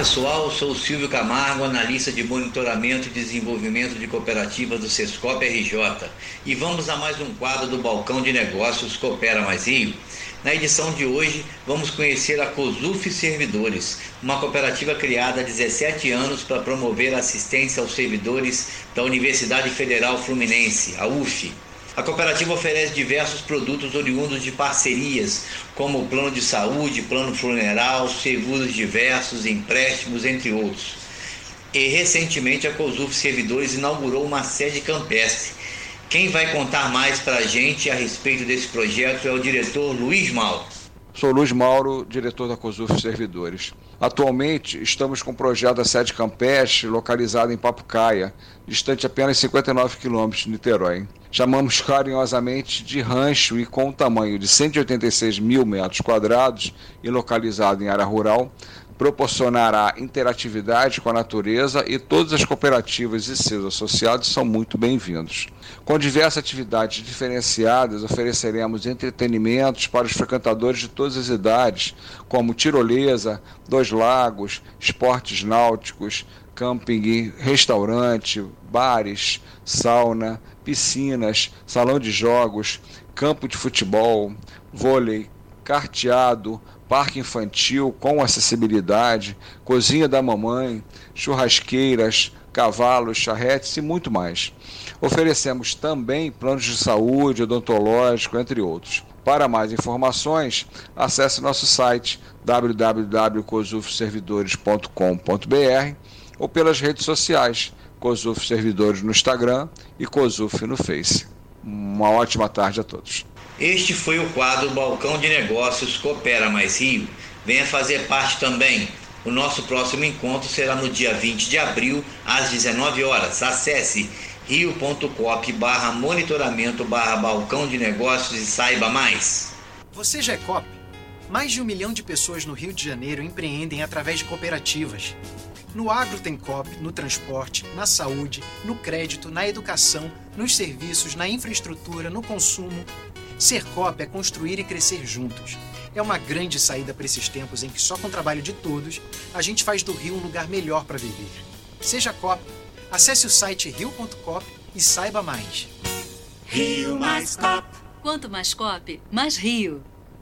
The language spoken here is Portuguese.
Pessoal, sou o Silvio Camargo, analista de monitoramento e desenvolvimento de cooperativas do Sescop RJ e vamos a mais um quadro do Balcão de Negócios Coopera Mais Rio. Na edição de hoje, vamos conhecer a COSUF Servidores, uma cooperativa criada há 17 anos para promover assistência aos servidores da Universidade Federal Fluminense, a UF. A cooperativa oferece diversos produtos oriundos de parcerias, como plano de saúde, plano funeral, seguros diversos, empréstimos, entre outros. E recentemente a COSUF Servidores inaugurou uma sede campestre. Quem vai contar mais para a gente a respeito desse projeto é o diretor Luiz Mauro. Sou Luiz Mauro, diretor da COSUF Servidores. Atualmente estamos com o projeto da sede campestre localizada em Papucaia, distante apenas 59 quilômetros de Niterói. Chamamos carinhosamente de rancho e com um tamanho de 186 mil metros quadrados e localizado em área rural, proporcionará interatividade com a natureza e todas as cooperativas e seus associados são muito bem-vindos. Com diversas atividades diferenciadas, ofereceremos entretenimentos para os frequentadores de todas as idades, como tirolesa, dois lagos, esportes náuticos, camping, restaurante, bares, sauna, piscinas, salão de jogos, campo de futebol, vôlei, carteado, parque infantil com acessibilidade, cozinha da mamãe, churrasqueiras, cavalos, charretes e muito mais. Oferecemos também planos de saúde, odontológico, entre outros. Para mais informações, acesse nosso site www.cosufservidores.com.br ou pelas redes sociais, COSUF Servidores no Instagram e COSUF no Face. Uma ótima tarde a todos. Este foi o quadro Balcão de Negócios Coopera Mais Rio. Venha fazer parte também. O nosso próximo encontro será no dia 20 de abril, às 19 horas. Acesse rio.cop barra monitoramento barra balcão de negócios e saiba mais. Você já é COP? Mais de um milhão de pessoas no Rio de Janeiro empreendem através de cooperativas. No agro tem COP, no transporte, na saúde, no crédito, na educação, nos serviços, na infraestrutura, no consumo. Ser COP é construir e crescer juntos. É uma grande saída para esses tempos em que só com o trabalho de todos a gente faz do Rio um lugar melhor para viver. Seja COP. Acesse o site rio.cop e saiba mais. Rio Mais COP. Quanto mais COP, mais Rio.